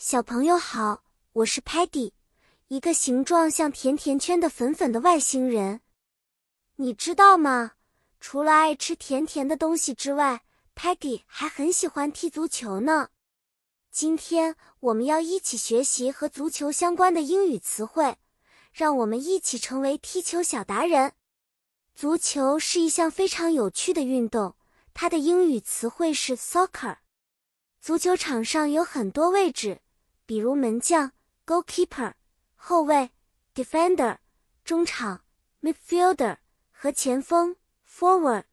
小朋友好，我是 Patty，一个形状像甜甜圈的粉粉的外星人。你知道吗？除了爱吃甜甜的东西之外，Patty 还很喜欢踢足球呢。今天我们要一起学习和足球相关的英语词汇，让我们一起成为踢球小达人。足球是一项非常有趣的运动，它的英语词汇是 soccer。足球场上有很多位置。比如门将 （goalkeeper）、后卫 （defender）、中场 （midfielder） 和前锋 （forward）。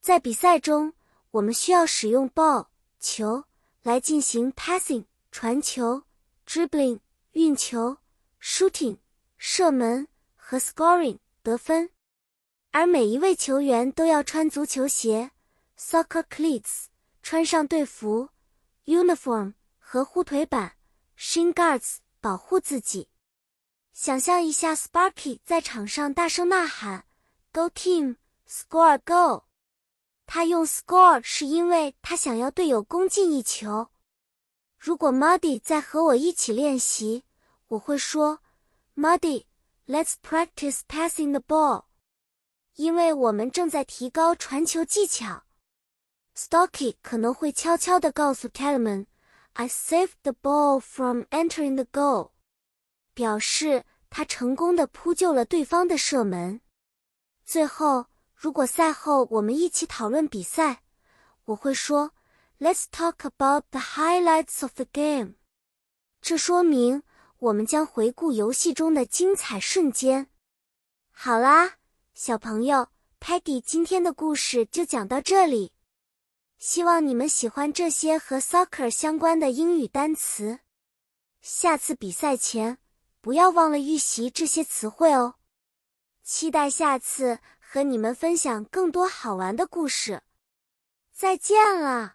在比赛中，我们需要使用 ball 球来进行 passing 传球、dribbling 运球、shooting 射门和 scoring 得分。而每一位球员都要穿足球鞋 （soccer cleats），穿上队服 （uniform） 和护腿板。Shin guards 保护自己。想象一下，Sparky 在场上大声呐喊：“Go team, score go！” 他用 “score” 是因为他想要队友攻进一球。如果 Muddy 在和我一起练习，我会说：“Muddy, let's practice passing the ball。”因为我们正在提高传球技巧。Stocky 可能会悄悄地告诉 Talman。I saved the ball from entering the goal，表示他成功的扑救了对方的射门。最后，如果赛后我们一起讨论比赛，我会说，Let's talk about the highlights of the game。这说明我们将回顾游戏中的精彩瞬间。好啦，小朋友，Patty 今天的故事就讲到这里。希望你们喜欢这些和 soccer 相关的英语单词。下次比赛前，不要忘了预习这些词汇哦。期待下次和你们分享更多好玩的故事。再见了。